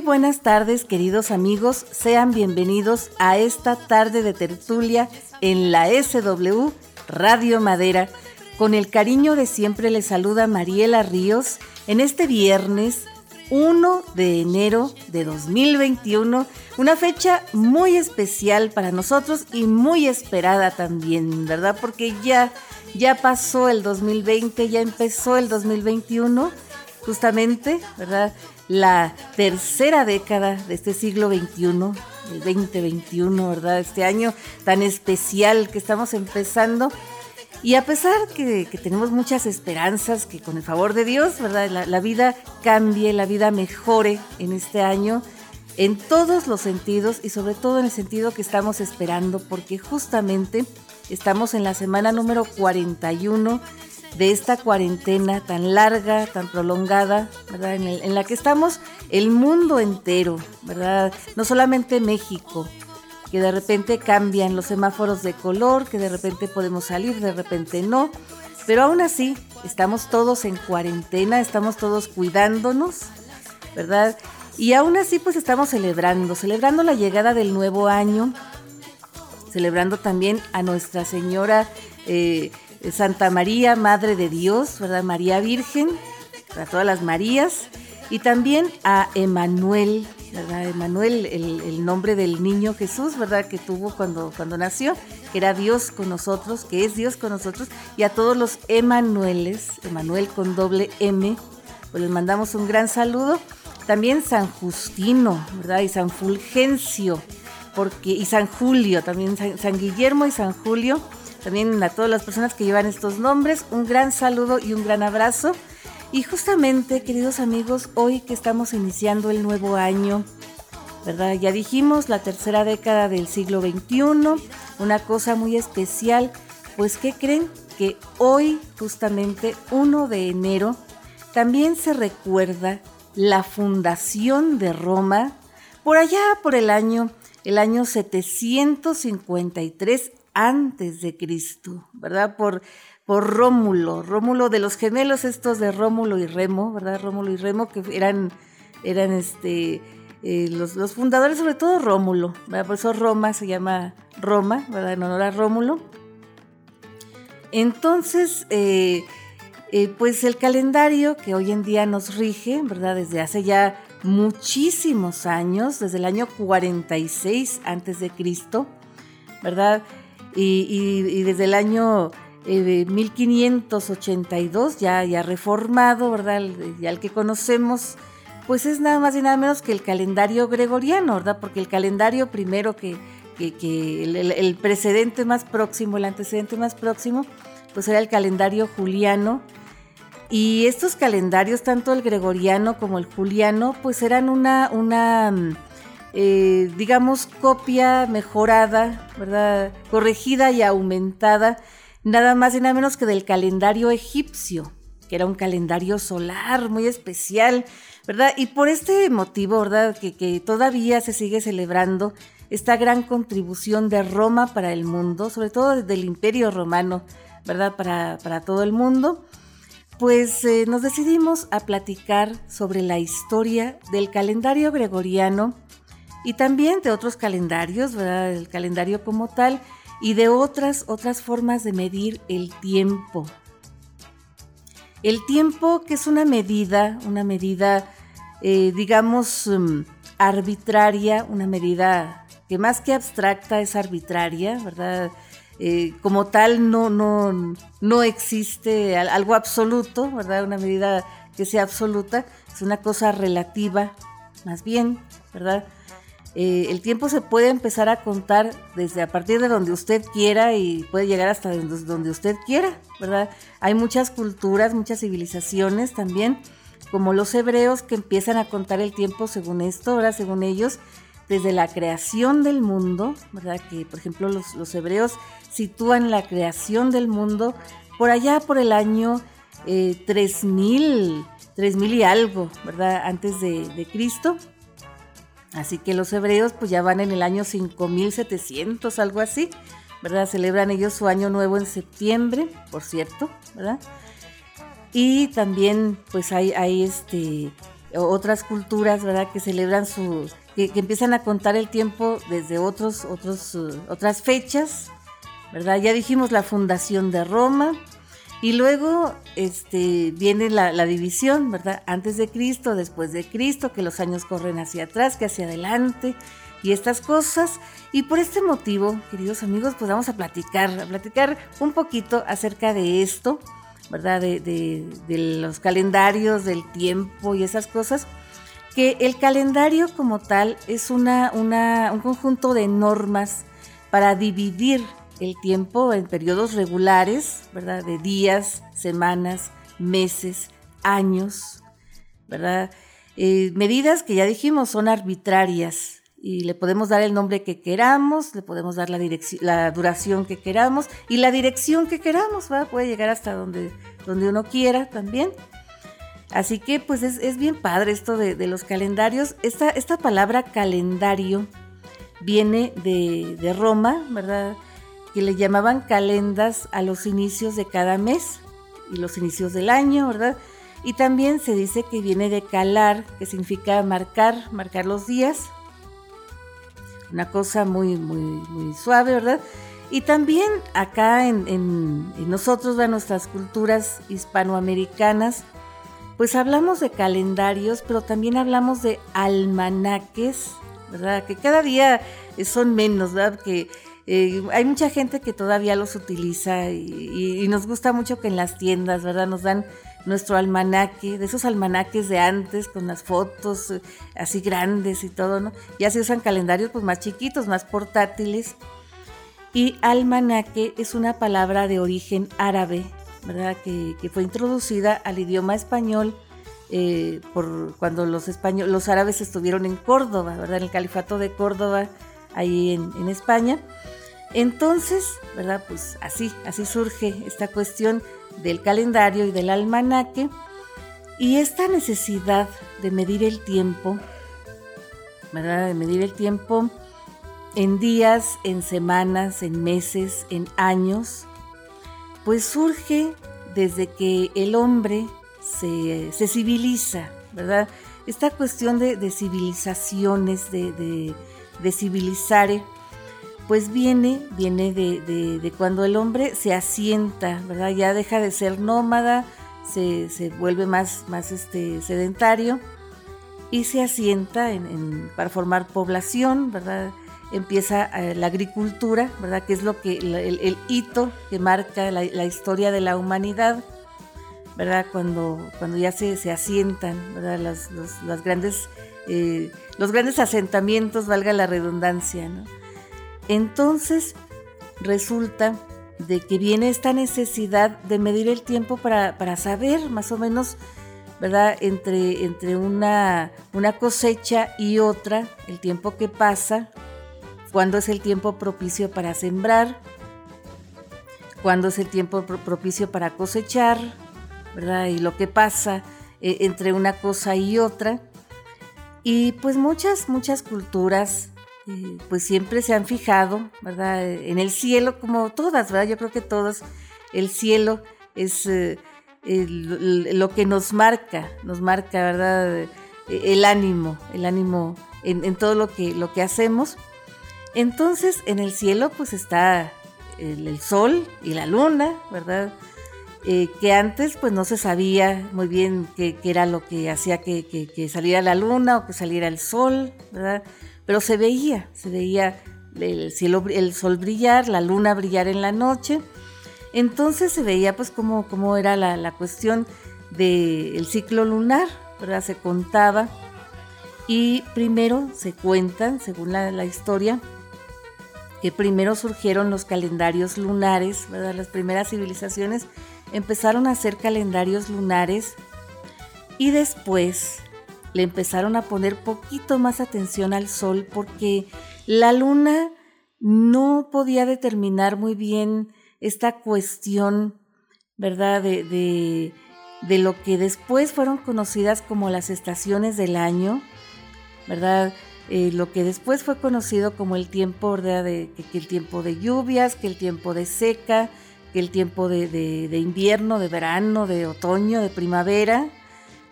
Buenas tardes, queridos amigos. Sean bienvenidos a esta tarde de tertulia en la SW Radio Madera. Con el cariño de siempre les saluda Mariela Ríos en este viernes 1 de enero de 2021, una fecha muy especial para nosotros y muy esperada también, ¿verdad? Porque ya ya pasó el 2020, ya empezó el 2021, justamente, ¿verdad? La tercera década de este siglo XXI, el 2021, ¿verdad? Este año tan especial que estamos empezando. Y a pesar que, que, tenemos muchas esperanzas, que con el favor de Dios, ¿verdad? La, la, vida cambie, la vida mejore en este año, en todos los sentidos y sobre todo en el sentido que estamos esperando, porque justamente estamos en la semana número 41 de esta cuarentena tan larga, tan prolongada, ¿verdad? En, la que estamos el mundo entero, ¿verdad? No solamente México, que de repente cambian los semáforos de color, que de repente podemos salir, de repente no. Pero aún así, estamos todos en cuarentena, estamos todos cuidándonos, ¿verdad? Y aún así, pues estamos celebrando, celebrando la llegada del nuevo año, celebrando también a Nuestra Señora eh, Santa María, Madre de Dios, ¿verdad? María Virgen, a todas las Marías, y también a Emanuel, ¿verdad? Emanuel, el, nombre del niño Jesús, ¿verdad? Que tuvo cuando, cuando nació, que era Dios con nosotros, que es Dios con nosotros, y a todos los Emanueles, Emanuel con doble M, pues les mandamos un gran saludo. También San Justino, ¿verdad? Y San Fulgencio, porque, y San Julio, también San Guillermo y San Julio, también a todas las personas que llevan estos nombres, un gran saludo y un gran abrazo. Y justamente, queridos amigos, hoy que estamos iniciando el nuevo año, ¿verdad? Ya dijimos la tercera década del siglo XXI, una cosa muy especial, pues ¿qué creen? Que hoy, justamente 1 de enero, también se recuerda la fundación de Roma, por allá por el año, el año 753 antes de Cristo, ¿verdad? Por por Rómulo, Rómulo de los gemelos estos de Rómulo y Remo, ¿verdad? Rómulo y Remo que eran, eran este, eh, los, los, fundadores, sobre todo Rómulo, ¿verdad? Por eso Roma se llama Roma, ¿verdad? En honor a Rómulo. Entonces, eh, eh, pues el calendario que hoy en día nos rige, ¿verdad? Desde hace ya muchísimos años, desde el año 46 antes de Cristo, ¿verdad? Y, desde el año eh, 1582, ya, ya reformado, ¿verdad? Ya el que conocemos, pues es nada más y nada menos que el calendario gregoriano, ¿verdad? Porque el calendario primero que, que, el, el, precedente más próximo, el antecedente más próximo, pues era el calendario juliano. Y estos calendarios, tanto el gregoriano como el juliano, pues eran una, una eh, digamos, copia mejorada, ¿verdad? Corregida y aumentada nada más y nada menos que del calendario egipcio, que era un calendario solar muy especial, ¿verdad? Y por este motivo, ¿verdad? Que, que todavía se sigue celebrando esta gran contribución de Roma para el mundo, sobre todo del imperio romano, ¿verdad? Para, para todo el mundo. Pues eh, nos decidimos a platicar sobre la historia del calendario gregoriano y también de otros calendarios, ¿verdad? El calendario como tal, y de otras, otras formas de medir el tiempo. El tiempo que es una medida, una medida, eh, digamos, um, arbitraria, una medida que más que abstracta es arbitraria, ¿verdad? Eh, como tal no, no, no existe algo absoluto, ¿verdad? Una medida que sea absoluta, es una cosa relativa, más bien, ¿verdad? Eh, el tiempo se puede empezar a contar desde a partir de donde usted quiera y puede llegar hasta donde usted quiera, ¿verdad? Hay muchas culturas, muchas civilizaciones también, como los hebreos que empiezan a contar el tiempo según esto, ahora según ellos, desde la creación del mundo, ¿verdad? Que por ejemplo los, hebreos sitúan la creación del mundo por allá por el año eh, 3000, 3000 y algo, ¿verdad? Antes de Cristo. Así que los hebreos pues ya van en el año 5700, algo así, ¿verdad? Celebran ellos su año nuevo en septiembre, por cierto, ¿verdad? Y también pues hay, hay este, otras culturas, ¿verdad? Que celebran su, que, empiezan a contar el tiempo desde otros, otros, otras fechas, ¿verdad? Ya dijimos la fundación de Roma, y luego este, viene la, división, ¿verdad? Antes de Cristo, después de Cristo, que los años corren hacia atrás, que hacia adelante, y estas cosas. Y por este motivo, queridos amigos, pues vamos a platicar, a platicar un poquito acerca de esto, ¿verdad? De, de, los calendarios, del tiempo y esas cosas. Que el calendario como tal es una, un conjunto de normas para dividir el tiempo en periodos regulares, ¿verdad? De días, semanas, meses, años, ¿verdad? Eh, medidas que ya dijimos son arbitrarias, y le podemos dar el nombre que queramos, le podemos dar la, la duración que queramos y la dirección que queramos, ¿va? puede llegar hasta donde, donde uno quiera también. Así que pues es, bien padre esto de, los calendarios. Esta, esta, palabra calendario viene de, de Roma, ¿verdad? Que le llamaban calendas a los inicios de cada mes y los inicios del año, ¿verdad? Y también se dice que viene de calar, que significa marcar, marcar los días una cosa muy, muy, muy suave, ¿verdad? Y también acá en, en, nosotros, en nuestras culturas hispanoamericanas, pues hablamos de calendarios, pero también hablamos de almanaques, ¿verdad? Que cada día son menos, ¿verdad? Que eh, hay mucha gente que todavía los utiliza y, nos gusta mucho que en las tiendas, ¿verdad? Nos dan nuestro almanaque, de esos almanaques de antes con las fotos eh, así grandes y todo, ¿no? Ya se usan calendarios pues más chiquitos, más portátiles. Y almanaque es una palabra de origen árabe, ¿verdad? Que, fue introducida al idioma español eh, por cuando los, españoles, los árabes estuvieron en Córdoba, ¿verdad? En el califato de Córdoba, ahí en, en España. Entonces, ¿verdad? Pues así, así surge esta cuestión del calendario y del almanaque. Y esta necesidad de medir el tiempo, ¿verdad? De medir el tiempo en días, en semanas, en meses, en años, pues surge desde que el hombre se, civiliza, ¿verdad? Esta cuestión de, civilizaciones, de, civilizar, pues viene, viene de, cuando el hombre se asienta, ¿verdad? Ya deja de ser nómada, se, vuelve más, más este, sedentario y se asienta en, para formar población, ¿verdad? Empieza eh, la agricultura, ¿verdad? Que es lo que, el, hito que marca la, historia de la humanidad, ¿verdad? Cuando, cuando ya se, se asientan, ¿verdad? Las, grandes, eh, los grandes asentamientos, valga la redundancia, ¿no? Entonces resulta de que viene esta necesidad de medir el tiempo para, saber más o menos, ¿verdad? Entre, entre una, una cosecha y otra, el tiempo que pasa, cuándo es el tiempo propicio para sembrar, cuándo es el tiempo propicio para cosechar, ¿verdad? Y lo que pasa eh, entre una cosa y otra. Y pues muchas, muchas culturas pues siempre se han fijado, ¿verdad? En el cielo, como todas, ¿verdad? Yo creo que todos, el cielo es eh, lo que nos marca, nos marca, ¿verdad? El ánimo, el ánimo en, todo lo que, lo que hacemos. Entonces, en el cielo, pues está el, sol y la luna, ¿verdad? Eh, que antes pues no se sabía muy bien qué, era lo que hacía que, que, saliera la luna o que saliera el sol, ¿verdad? Pero se veía, se veía el cielo, el sol brillar, la luna brillar en la noche. Entonces se veía pues cómo, cómo era la, cuestión del ciclo lunar, ¿verdad? Se contaba y primero se cuentan, según la, historia, que primero surgieron los calendarios lunares, ¿verdad? Las primeras civilizaciones empezaron a hacer calendarios lunares y después le empezaron a poner poquito más atención al sol porque la luna no podía determinar muy bien esta cuestión, ¿verdad? De, de, lo que después fueron conocidas como las estaciones del año, ¿verdad? eh, lo que después fue conocido como el tiempo, De, que, el tiempo de lluvias, que el tiempo de seca, que el tiempo de, de, invierno, de verano, de otoño, de primavera,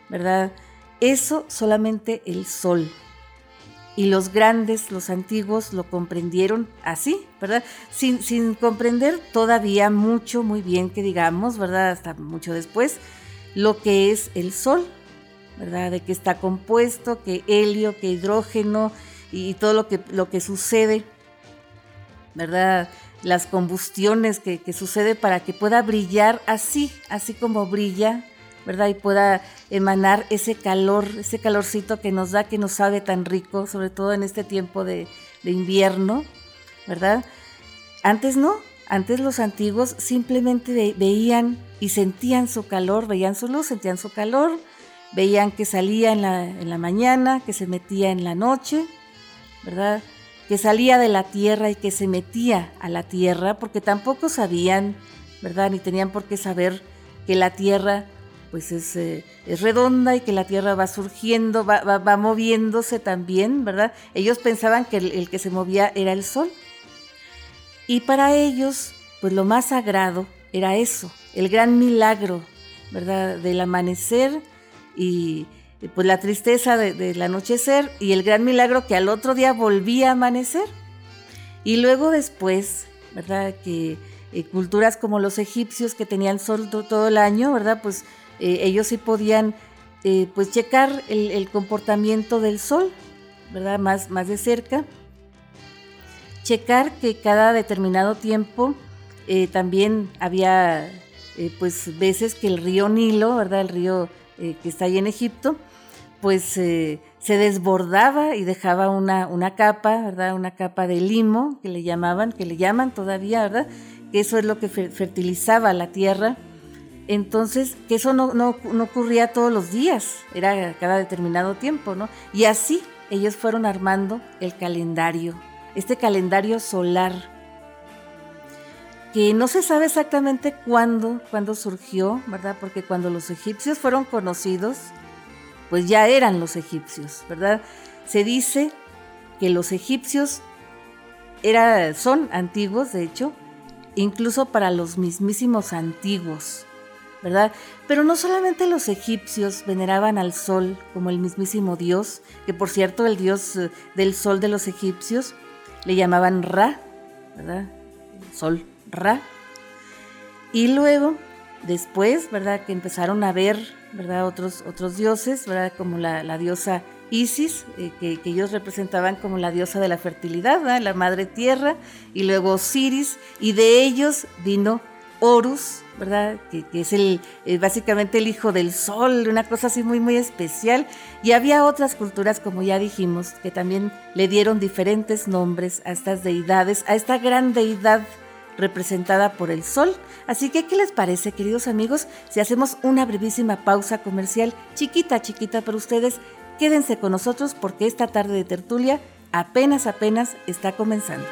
¿verdad? Eso solamente el sol. Y los grandes, los antiguos, lo comprendieron así, ¿verdad? Sin, sin comprender todavía mucho, muy bien que digamos, ¿verdad? Hasta mucho después, lo que es el sol, ¿verdad? De qué está compuesto, que helio, que hidrógeno y todo lo que, lo que sucede, ¿verdad? Las combustiones que, que sucede para que pueda brillar así, así como brilla, ¿verdad? Y pueda emanar ese calor, ese calorcito que nos da, que nos sabe tan rico, sobre todo en este tiempo de, invierno, ¿verdad? Antes no, antes los antiguos simplemente veían y sentían su calor, veían su luz, sentían su calor, veían que salía en la, en la mañana, que se metía en la noche, ¿verdad? Que salía de la tierra y que se metía a la tierra, porque tampoco sabían, ¿verdad? Ni tenían por qué saber que la tierra pues es, eh, es redonda y que la tierra va surgiendo, va, va, moviéndose también, ¿verdad? Ellos pensaban que el, que se movía era el sol. Y para ellos, pues lo más sagrado era eso, el gran milagro, ¿verdad? Del amanecer y pues la tristeza del anochecer y el gran milagro que al otro día volvía a amanecer. Y luego después, ¿verdad? Que eh, culturas como los egipcios que tenían sol todo el año, ¿verdad? Pues eh, ellos sí podían eh, pues checar el, comportamiento del sol, ¿verdad? Más, más de cerca. Checar que cada determinado tiempo también había pues veces que el río Nilo, ¿verdad? El río eh, que está ahí en Egipto, pues eh, se desbordaba y dejaba una, una capa, ¿verdad? Una capa de limo, que le llamaban, que le llaman todavía, ¿verdad? Que eso es lo que fertilizaba la tierra. Entonces, que eso no, no, no ocurría todos los días, era cada determinado tiempo, ¿no? Y así ellos fueron armando el calendario, este calendario solar que no se sabe exactamente cuándo, cuándo surgió, ¿verdad? Porque cuando los egipcios fueron conocidos, pues ya eran los egipcios, ¿verdad? Se dice que los egipcios era, son antiguos, de hecho, incluso para los mismísimos antiguos, Pero no solamente los egipcios veneraban al sol como el mismísimo dios, que por cierto el dios eh, del sol de los egipcios le llamaban Ra, ¿verdad? Sol. Ra. Y luego, después, ¿verdad? Que empezaron a ver, ¿verdad? Otros, otros dioses, ¿verdad? Como la, diosa Isis, eh, que, ellos representaban como la diosa de la fertilidad, ¿verdad? la madre tierra, y luego Osiris, y de ellos vino Horus, ¿verdad? Que, es el, eh, básicamente el hijo del sol, una cosa así muy, muy especial. Y había otras culturas, como ya dijimos, que también le dieron diferentes nombres a estas deidades, a esta gran deidad representada por el sol. Así que, ¿qué les parece, queridos amigos, si hacemos una brevísima pausa comercial, chiquita, chiquita para ustedes? Quédense con nosotros porque esta tarde de tertulia apenas, apenas está comenzando.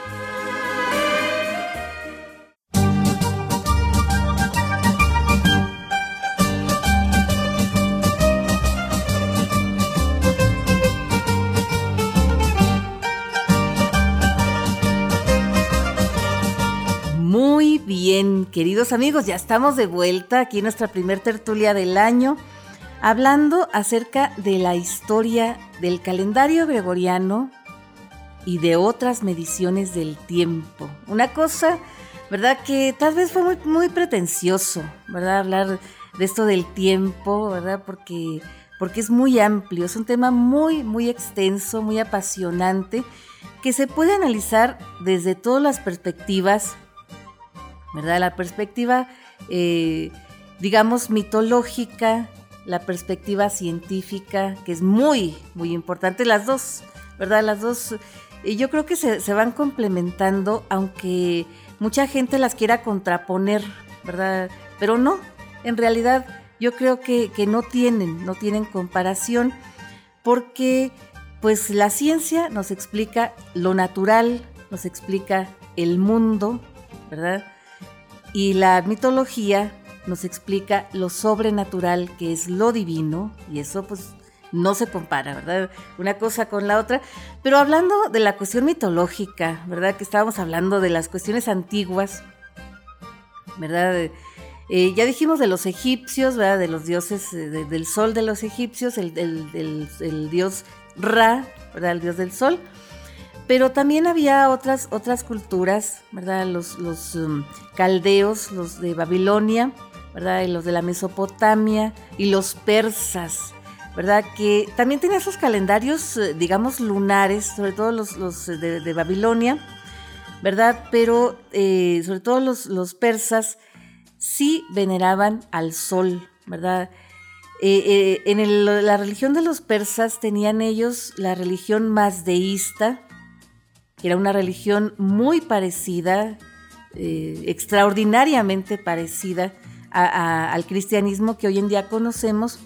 Queridos amigos, ya estamos de vuelta aquí en nuestra primer tertulia del año, hablando acerca de la historia del calendario gregoriano y de otras mediciones del tiempo. Una cosa, ¿verdad? Que tal vez fue muy, muy pretencioso, ¿verdad? Hablar de esto del tiempo, ¿verdad? Porque, porque es muy amplio, es un tema muy, muy extenso, muy apasionante, que se puede analizar desde todas las perspectivas ¿verdad? La perspectiva, eh, digamos, mitológica, la perspectiva científica, que es muy, muy importante, las dos, ¿verdad? Las dos, y yo creo que se, van complementando, aunque mucha gente las quiera contraponer, ¿verdad? Pero no, en realidad yo creo que, que no tienen, no tienen comparación, porque pues la ciencia nos explica lo natural, nos explica el mundo, ¿verdad? Y la mitología nos explica lo sobrenatural que es lo divino, y eso pues no se compara, ¿verdad? Una cosa con la otra. Pero hablando de la cuestión mitológica, ¿verdad? Que estábamos hablando de las cuestiones antiguas, ¿verdad? Eh, ya dijimos de los egipcios, ¿verdad? De los dioses eh, del sol de los egipcios, el, dios Ra, ¿verdad? El dios del sol. Pero también había otras, otras culturas, ¿verdad? Los, los um, caldeos, los de Babilonia, ¿verdad? Y los de la Mesopotamia y los persas, ¿verdad? Que también tenían sus calendarios, eh, digamos, lunares, sobre todo los, los de, Babilonia, ¿verdad? Pero sobre todo los, los persas sí veneraban al sol, ¿verdad? Eh, eh, en la religión de los persas tenían ellos la religión mazdeísta, que era una religión muy parecida, eh, extraordinariamente parecida al cristianismo que hoy en día conocemos,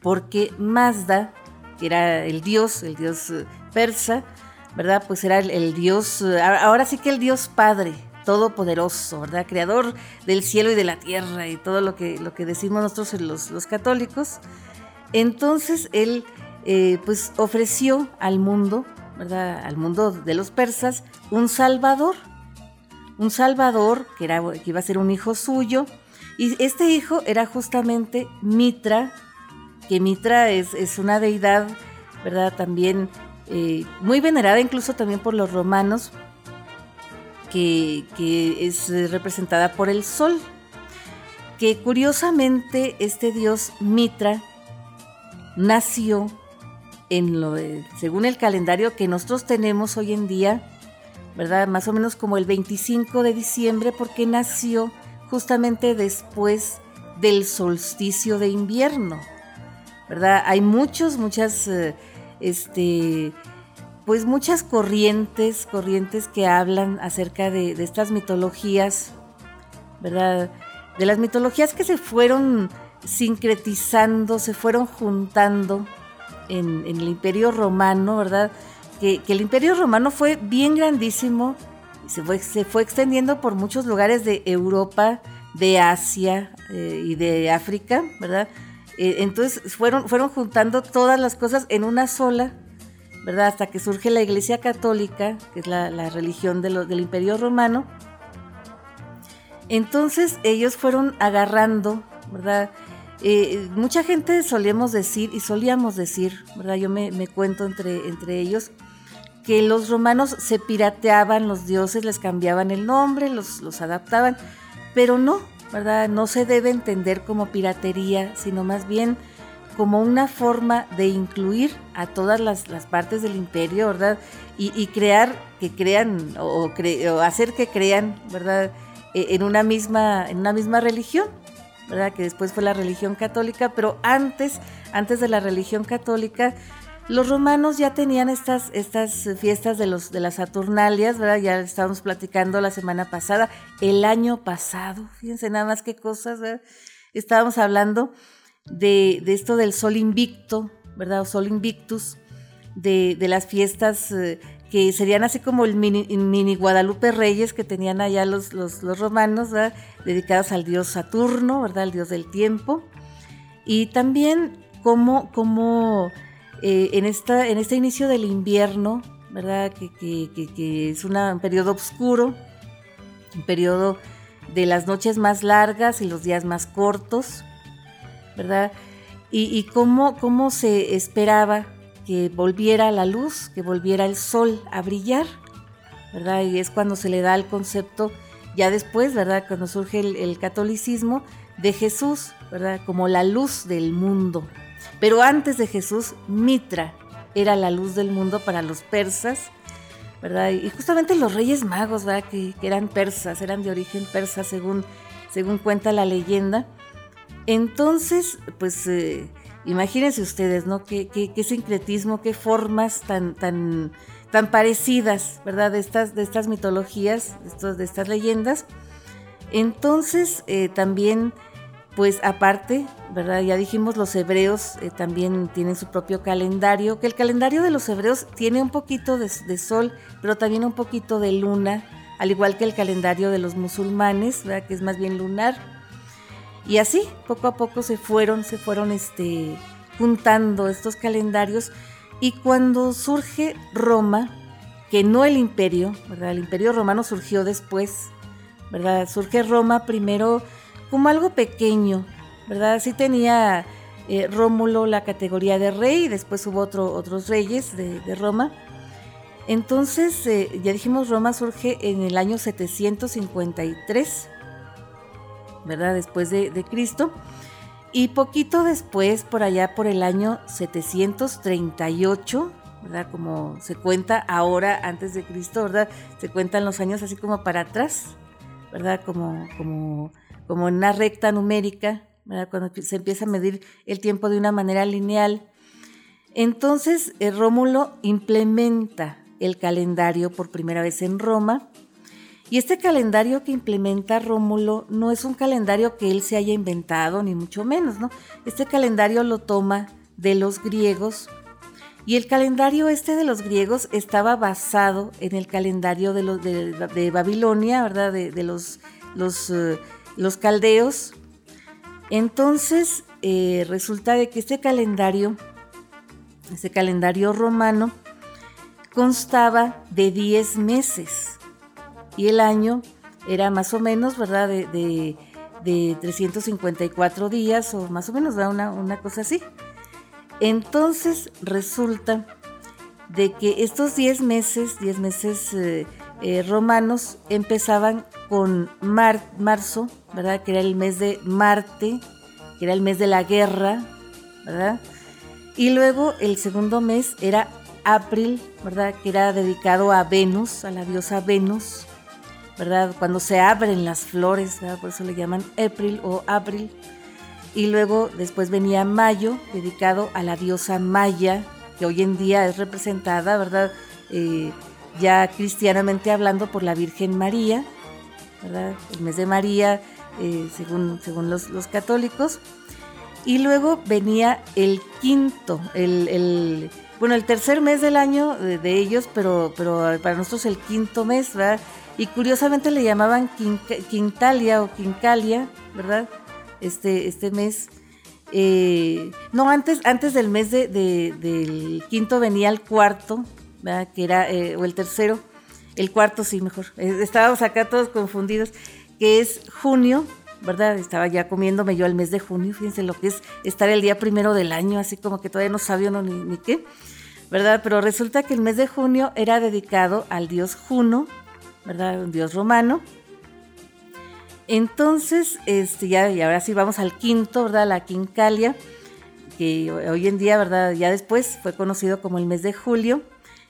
porque Mazda, que era el dios, el dios persa, ¿verdad? Pues era el dios, ahora sí que el dios padre, todopoderoso, ¿verdad? Creador del cielo y de la tierra y todo lo que, lo que decimos nosotros los, los católicos. Entonces él eh, pues ofreció al mundo, ¿verdad? Al mundo de los persas un salvador, un salvador que, era, que iba a ser un hijo suyo y este hijo era justamente Mitra, que Mitra es, es una deidad, ¿verdad? También eh, muy venerada incluso también por los romanos, que, es eh, representada por el sol, que curiosamente este dios Mitra nació en lo según el calendario que nosotros tenemos hoy en día, ¿verdad? Más o menos como el 25 de diciembre, porque nació justamente después del solsticio de invierno, ¿verdad? Hay muchos, muchas, eh, este, pues muchas corrientes, corrientes que hablan acerca de, estas mitologías, ¿verdad? De las mitologías que se fueron sincretizando, se fueron juntando en, el Imperio Romano, ¿verdad? Que, el Imperio Romano fue bien grandísimo, se fue, se fue extendiendo por muchos lugares de Europa, de Asia eh, y de África, ¿verdad? Eh, entonces fueron, fueron juntando todas las cosas en una sola ¿verdad? Hasta que surge la Iglesia Católica, que es la, religión del Imperio Romano. Entonces ellos fueron agarrando, ¿verdad? Eh, mucha gente solíamos decir, y solíamos decir, ¿verdad? Yo me, cuento entre, entre ellos, que los romanos se pirateaban los dioses, les cambiaban el nombre, los, los adaptaban, pero no, ¿verdad? No se debe entender como piratería, sino más bien como una forma de incluir a todas las, partes del imperio, ¿verdad? Y, crear, que crean, o, hacer que crean, ¿verdad? E, en una, misma, en una misma religión, ¿verdad? Que después fue la religión católica, pero antes, antes de la religión católica, los romanos ya tenían estas, estas fiestas de, los, de las Saturnalias, ¿verdad? Ya estábamos platicando la semana pasada, el año pasado, fíjense nada más qué cosas, ¿verdad? Estábamos hablando de, esto del sol invicto, ¿verdad? O sol invictus, de, las fiestas eh, que serían así como el mini, Guadalupe Reyes que tenían allá los, los, romanos, ¿verdad? dedicados al dios Saturno, ¿verdad? El dios del tiempo. Y también como eh, en, esta, en este inicio del invierno, ¿verdad? Que, que es un periodo oscuro, un periodo de las noches más largas y los días más cortos, ¿verdad? Y, cómo, cómo se esperaba que volviera la luz, que volviera el sol a brillar, ¿verdad? Y es cuando se le da el concepto, ya después, ¿verdad? Cuando surge el, catolicismo, de Jesús, ¿verdad? Como la luz del mundo. Pero antes de Jesús, Mitra era la luz del mundo para los persas, ¿verdad? Y justamente los reyes magos, ¿verdad? Que, eran persas, eran de origen persa, según, según cuenta la leyenda. Entonces, pues eh, imagínense ustedes, ¿no? Qué, sincretismo, qué formas tan, tan, tan parecidas, ¿verdad? De estas, de estas mitologías, de, de estas leyendas. Entonces, eh, también, pues aparte, ¿verdad? Ya dijimos, los hebreos eh, también tienen su propio calendario, que el calendario de los hebreos tiene un poquito de, de, sol, pero también un poquito de luna, al igual que el calendario de los musulmanes, ¿verdad? Que es más bien lunar. Y así, poco a poco se fueron, se fueron este, juntando estos calendarios y cuando surge Roma, que no el imperio, ¿verdad? El imperio romano surgió después, ¿verdad? Surge Roma primero como algo pequeño, ¿verdad? Sí tenía eh, Rómulo la categoría de rey, después hubo otro, otros reyes de, Roma. Entonces, eh, ya dijimos, Roma surge en el año 753, ¿verdad? Después de, de Cristo. Y poquito después, por allá por el año 738, ¿verdad? Como se cuenta ahora antes de Cristo, ¿verdad? Se cuentan los años así como para atrás, ¿verdad? Como, como, como en una recta numérica, ¿verdad? Cuando se empieza a medir el tiempo de una manera lineal. Entonces, eh, Rómulo implementa el calendario por primera vez en Roma y este calendario que implementa Rómulo no es un calendario que él se haya inventado, ni mucho menos, ¿no? Este calendario lo toma de los griegos y el calendario este de los griegos estaba basado en el calendario de, Babilonia, ¿verdad? De, los, los, eh, los, caldeos. Entonces, eh, resulta de que este calendario, este calendario romano, constaba de 10 meses y el año era más o menos, ¿verdad? De, 354 días o más o menos, ¿verdad? Una, una cosa así. Entonces resulta de que estos 10 meses, 10 meses eh, eh, romanos, empezaban con marzo, ¿verdad? Que era el mes de Marte, que era el mes de la guerra, ¿verdad? Y luego el segundo mes era April, ¿verdad? Que era dedicado a Venus, a la diosa Venus. ¿Verdad? Cuando se abren las flores, por eso le llaman April o Abril. Y luego después venía Mayo, dedicado a la diosa Maya, que hoy en día es representada, ¿verdad? Eh, ya cristianamente hablando por la Virgen María, ¿verdad? El mes de María, eh, según, según los, católicos. Y luego venía el quinto, el, bueno, el tercer mes del año de, de, ellos, pero, pero para nosotros el quinto mes, ¿verdad? y curiosamente le llamaban Quintalia o Quincalia, ¿verdad? Este, este mes. Eh, no, antes, antes del mes de, del quinto venía el cuarto, ¿verdad? que era, eh, o el tercero, el cuarto sí, mejor. Eh, estábamos acá todos confundidos, que es junio, ¿verdad? Estaba ya comiéndome yo el mes de junio, fíjense lo que es estar el día primero del año, así como que todavía no sabía uno ni, ni qué, ¿verdad? Pero resulta que el mes de junio era dedicado al dios Juno, ¿verdad? Un dios romano. Entonces, este, ya, y ahora sí vamos al quinto, ¿verdad? La quincalia, que hoy en día, ¿verdad? Ya después fue conocido como el mes de julio.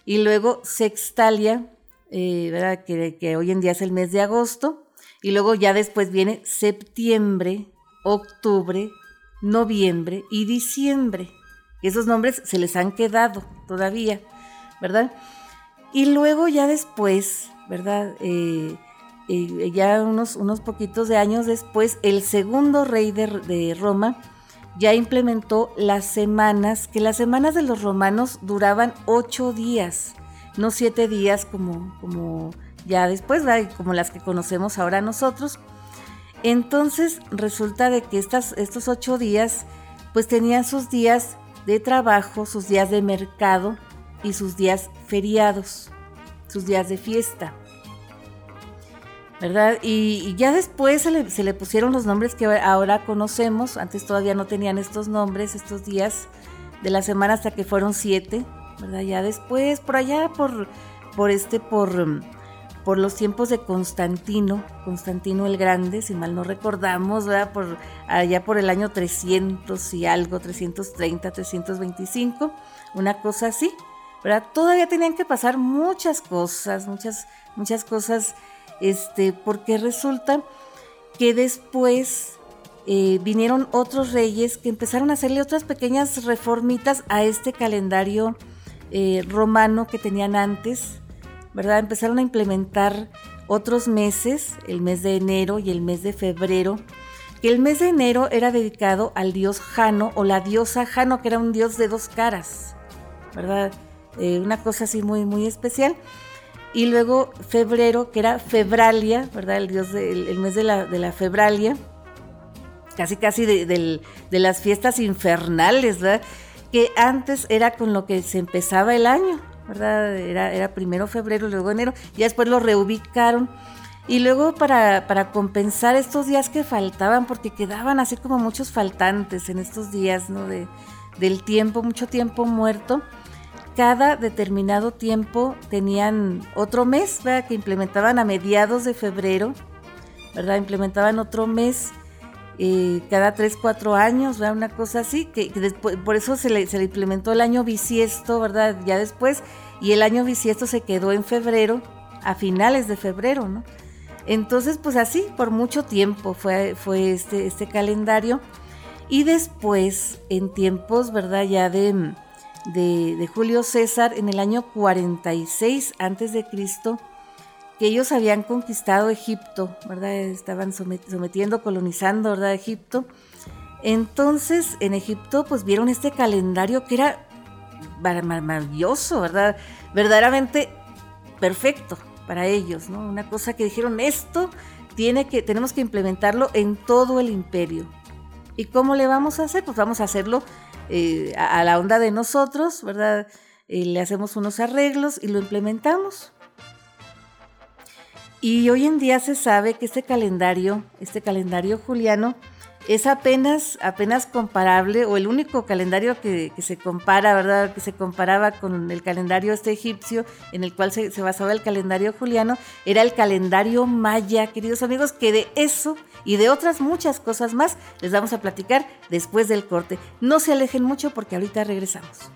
Y luego sextalia, eh, ¿verdad? Que, que hoy en día es el mes de agosto. Y luego ya después viene septiembre, octubre, noviembre y diciembre. Esos nombres se les han quedado todavía, ¿verdad? Y luego ya después ¿verdad? Eh, eh, ya unos, unos poquitos de años después, el segundo rey de, Roma ya implementó las semanas, que las semanas de los romanos duraban ocho días, no siete días como, como ya después, como las que conocemos ahora nosotros. Entonces resulta de que estos ocho días pues tenían sus días de trabajo, sus días de mercado y sus días feriados sus días de fiesta. ¿Verdad? Y, ya después se le, pusieron los nombres que ahora conocemos. Antes todavía no tenían estos nombres, estos días de la semana hasta que fueron siete. ¿Verdad? Ya después, por allá, por, por este, por, por los tiempos de Constantino, Constantino el Grande, si mal no recordamos, ¿verdad? Por allá por el año 300 y algo, 330, 325, una cosa así. Todavía tenían que pasar muchas cosas, muchas, muchas cosas, este, porque resulta que después eh, vinieron otros reyes que empezaron a hacerle otras pequeñas reformitas a este calendario eh, romano que tenían antes, ¿verdad? Empezaron a implementar otros meses, el mes de enero y el mes de febrero, que el mes de enero era dedicado al dios Jano o la diosa Jano, que era un dios de dos caras, ¿verdad? Eh, una cosa así muy, muy especial. Y luego febrero, que era Febralia, ¿verdad? El dios mes de la, de Febralia. casi casi de, las fiestas infernales, ¿verdad? Que antes era con lo que se empezaba el año, era primero febrero, luego enero, y después lo reubicaron. Y luego para, para, compensar estos días que faltaban, porque quedaban así como muchos faltantes en estos días, ¿no? De, del tiempo, mucho tiempo muerto, cada determinado tiempo tenían otro mes, ¿verdad? Que implementaban a mediados de febrero, ¿verdad? Implementaban otro mes eh, cada 3, 4 años, ¿verdad? Una cosa así, que, después, por eso se le, implementó el año bisiesto, ¿verdad? Ya después, y el año bisiesto se quedó en febrero, a finales de febrero, ¿no? Entonces, pues así, por mucho tiempo fue, fue este, este calendario. Y después, en tiempos, ¿verdad? Ya de, de, Julio César, en el año 46 antes de Cristo, que ellos habían conquistado Egipto, ¿verdad? Estaban sometiendo, colonizando, ¿verdad? Egipto. Entonces, en Egipto, pues vieron este calendario que era maravilloso, ¿verdad? Verdaderamente perfecto para ellos, ¿no? Una cosa que dijeron, esto tiene que, tenemos que implementarlo en todo el imperio. ¿Y cómo le vamos a hacer? Pues vamos a hacerlo eh, a, la onda de nosotros, ¿verdad? Eh, le hacemos unos arreglos y lo implementamos. Y hoy en día se sabe que este calendario, este calendario juliano, es apenas, apenas comparable, o el único calendario que, se compara, ¿verdad? Que se comparaba con el calendario este egipcio, en el cual se, se, basaba el calendario juliano, era el calendario maya, queridos amigos, que de eso y de otras muchas cosas más les vamos a platicar después del corte. No se alejen mucho porque ahorita regresamos.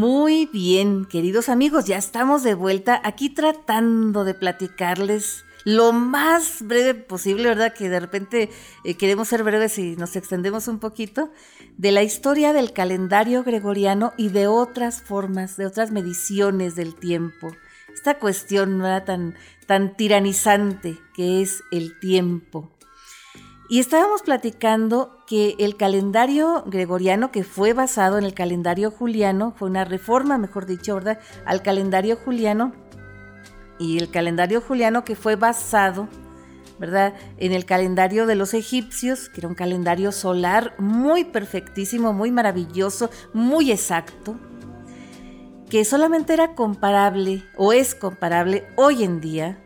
Muy bien, queridos amigos, ya estamos de vuelta aquí tratando de platicarles lo más breve posible, ¿verdad? Que de repente eh, queremos ser breves y nos extendemos un poquito, de la historia del calendario gregoriano y de otras formas, de otras mediciones del tiempo. Esta cuestión ¿verdad? tan, tan tiranizante que es el tiempo. Y estábamos platicando que el calendario gregoriano, que fue basado en el calendario juliano, fue una reforma, mejor dicho, ¿verdad?, al calendario juliano, y el calendario juliano que fue basado, ¿verdad?, en el calendario de los egipcios, que era un calendario solar muy perfectísimo, muy maravilloso, muy exacto, que solamente era comparable o es comparable hoy en día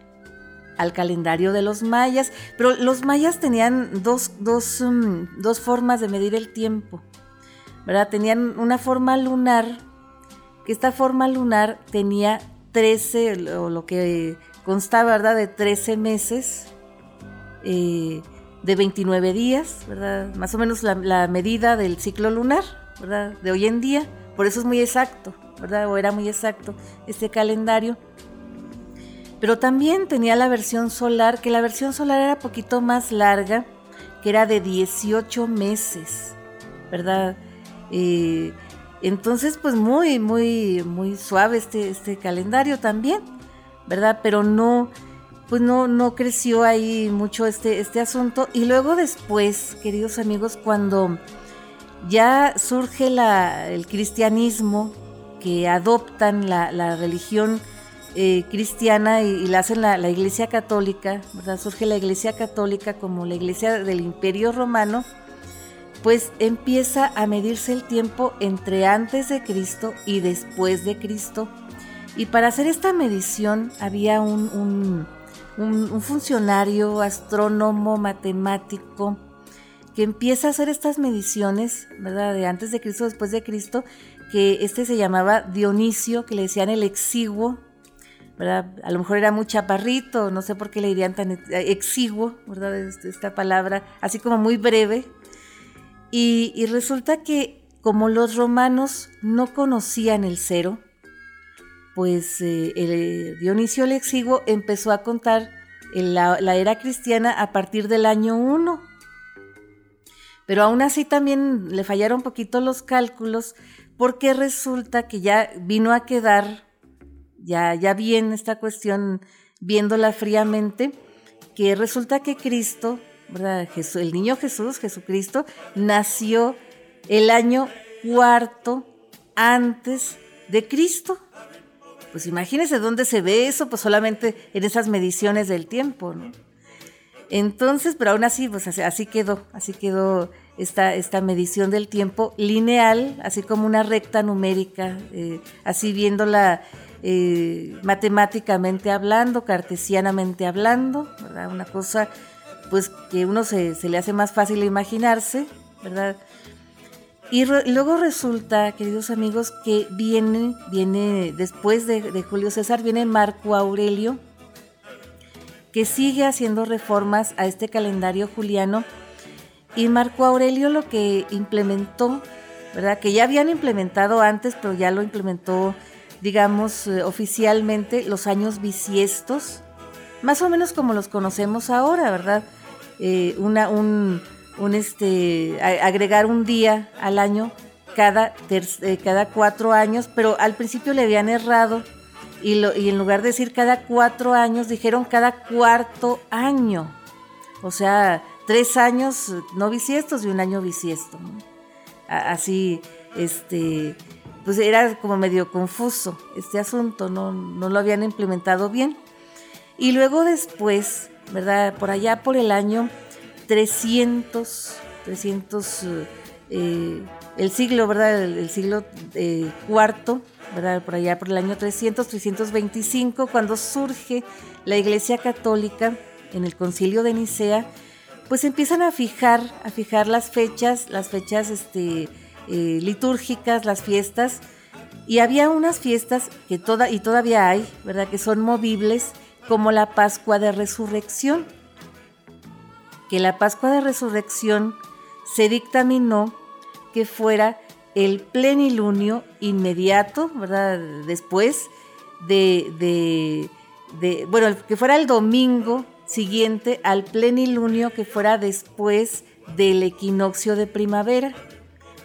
al calendario de los mayas, pero los mayas tenían dos, um, dos, formas de medir el tiempo, ¿verdad? Tenían una forma lunar, que esta forma lunar tenía 13, o lo que constaba, ¿verdad? De 13 meses, eh, de 29 días, ¿verdad? Más o menos la, la, medida del ciclo lunar, ¿verdad? De hoy en día, por eso es muy exacto, ¿verdad? O era muy exacto este calendario. Pero también tenía la versión solar, que la versión solar era poquito más larga, que era de 18 meses, ¿verdad? Eh, entonces, pues muy, muy, muy suave este, este calendario también, ¿verdad? Pero no, pues no, no creció ahí mucho este, este asunto. Y luego después, queridos amigos, cuando ya surge el cristianismo, que adoptan la, la religión eh, cristiana y, la hacen la, Iglesia Católica, ¿verdad? Surge la Iglesia Católica como la Iglesia del Imperio Romano, pues empieza a medirse el tiempo entre antes de Cristo y después de Cristo. Y para hacer esta medición había un, un funcionario, astrónomo, matemático, que empieza a hacer estas mediciones, ¿verdad? De antes de Cristo, después de Cristo, que este se llamaba Dionisio, que le decían el exiguo, a lo mejor era muy chaparrito, no sé por qué le dirían tan exiguo, ¿verdad? Este, esta palabra, así como muy breve. Y, resulta que como los romanos no conocían el cero, pues eh, el Dionisio el Exiguo empezó a contar la, la, era cristiana a partir del año 1. Pero aún así también le fallaron un poquito los cálculos porque resulta que ya vino a quedar ya, ya bien esta cuestión, viéndola fríamente, que resulta que Cristo, el niño Jesús, Jesucristo, nació el año cuarto antes de Cristo. Pues imagínense dónde se ve eso, pues solamente en esas mediciones del tiempo, ¿no? Entonces, pero aún así, pues así, quedó, así quedó esta, esta, medición del tiempo lineal, así como una recta numérica, eh, así viéndola eh, matemáticamente hablando, cartesianamente hablando, ¿verdad? Una cosa pues que uno se, le hace más fácil imaginarse, ¿verdad? Y luego resulta, queridos amigos, que viene, viene después de, de, Julio César, viene Marco Aurelio, que sigue haciendo reformas a este calendario juliano. Y Marco Aurelio lo que implementó, ¿verdad? Que ya habían implementado antes, pero ya lo implementó digamos, eh, oficialmente los años bisiestos, más o menos como los conocemos ahora, ¿verdad? Eh, una, un, un, este, agregar un día al año cada, eh, cada cuatro años, pero al principio le habían errado y, y en lugar de decir cada cuatro años, dijeron cada cuarto año. O sea, tres años no bisiestos y un año bisiesto. Así, este, pues era como medio confuso este asunto, no, no lo habían implementado bien. Y luego después, ¿verdad? Por allá por el año 300, 300, eh, el siglo, ¿verdad? El, siglo eh, cuarto, ¿verdad? Por allá por el año 300, 325, cuando surge la Iglesia Católica en el Concilio de Nicea, pues empiezan a fijar, a fijar las fechas, las fechas, este, eh, litúrgicas, las fiestas, y había unas fiestas que toda, y todavía hay, ¿verdad?, que son movibles, como la Pascua de Resurrección, que la Pascua de Resurrección se dictaminó que fuera el plenilunio inmediato, ¿verdad?, después de, de, de bueno, que fuera el domingo siguiente al plenilunio que fuera después del equinoccio de primavera.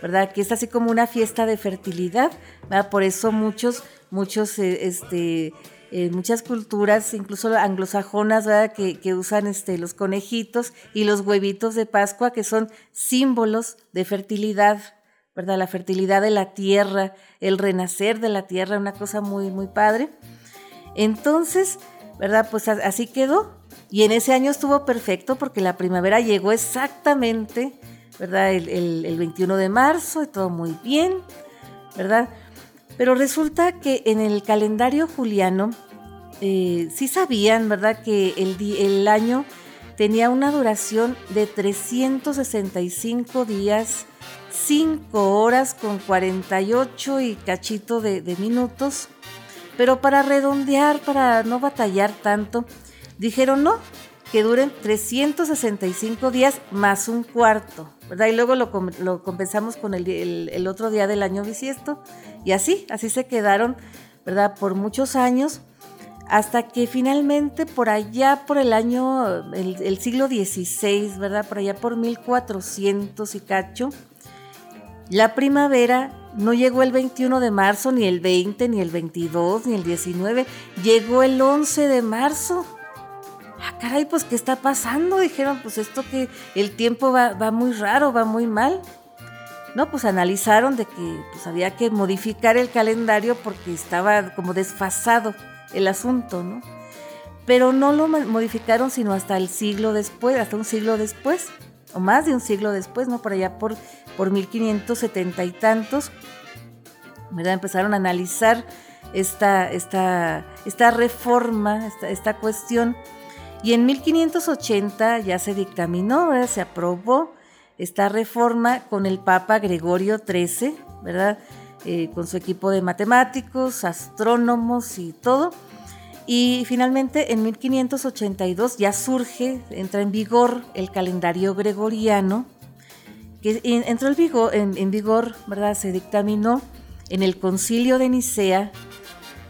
¿Verdad? Que es así como una fiesta de fertilidad, ¿verdad? Por eso muchos, muchos, eh, este, eh, muchas culturas, incluso anglosajonas, ¿verdad? Que, que, usan este, los conejitos y los huevitos de Pascua, que son símbolos de fertilidad, ¿verdad? La fertilidad de la tierra, el renacer de la tierra, una cosa muy, muy padre. Entonces, ¿verdad? Pues así quedó. Y en ese año estuvo perfecto porque la primavera llegó exactamente ¿verdad? El, 21 de marzo y todo muy bien, ¿verdad? Pero resulta que en el calendario juliano eh, sí sabían, ¿verdad? Que el, año tenía una duración de 365 días, 5 horas con 48 y cachito de minutos. Pero para redondear, para no batallar tanto, dijeron no, que duren 365 días más un cuarto, ¿verdad? Y luego lo, compensamos con el, otro día del año bisiesto. Y así, así se quedaron, ¿verdad? Por muchos años, hasta que finalmente por allá, por el año, el, siglo XVI, ¿verdad? Por allá por 1400 y cacho, la primavera no llegó el 21 de marzo, ni el 20, ni el 22, ni el 19, llegó el 11 de marzo ah, caray, pues, ¿qué está pasando? Dijeron, pues esto que el tiempo va, muy raro, va muy mal. No, pues analizaron de que pues, había que modificar el calendario porque estaba como desfasado el asunto, ¿no? Pero no lo modificaron sino hasta el siglo después, hasta un siglo después, o más de un siglo después, ¿no? Por allá por, por 1570 y tantos, ¿verdad? Empezaron a analizar esta, esta, esta reforma, esta, esta cuestión y en 1580 ya se dictaminó, se aprobó esta reforma con el Papa Gregorio XIII, ¿verdad? Eh, con su equipo de matemáticos, astrónomos y todo. Y finalmente en 1582 ya surge, entra en vigor el calendario gregoriano, que entró en vigor, en vigor ¿verdad? Se dictaminó en el concilio de Nicea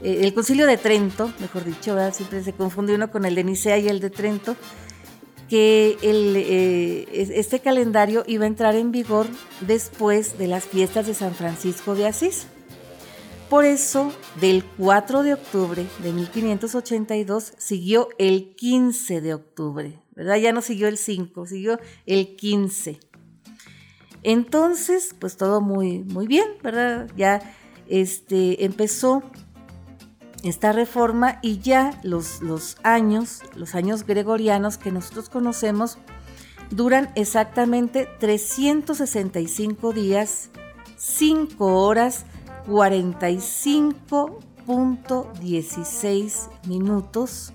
eh, el concilio de Trento, mejor dicho, siempre se confunde uno con el de Nicea y el de Trento, que eh, este calendario iba a entrar en vigor después de las fiestas de San Francisco de Asís. por eso, del 4 de octubre de 1582 siguió el 15 de octubre, ¿verdad? Ya no siguió el 5, siguió el 15. Entonces, pues todo muy, muy bien, ¿verdad? Ya este, empezó esta reforma y ya los, los años, los años gregorianos que nosotros conocemos, duran exactamente 365 días, 5 horas, 45.16 minutos,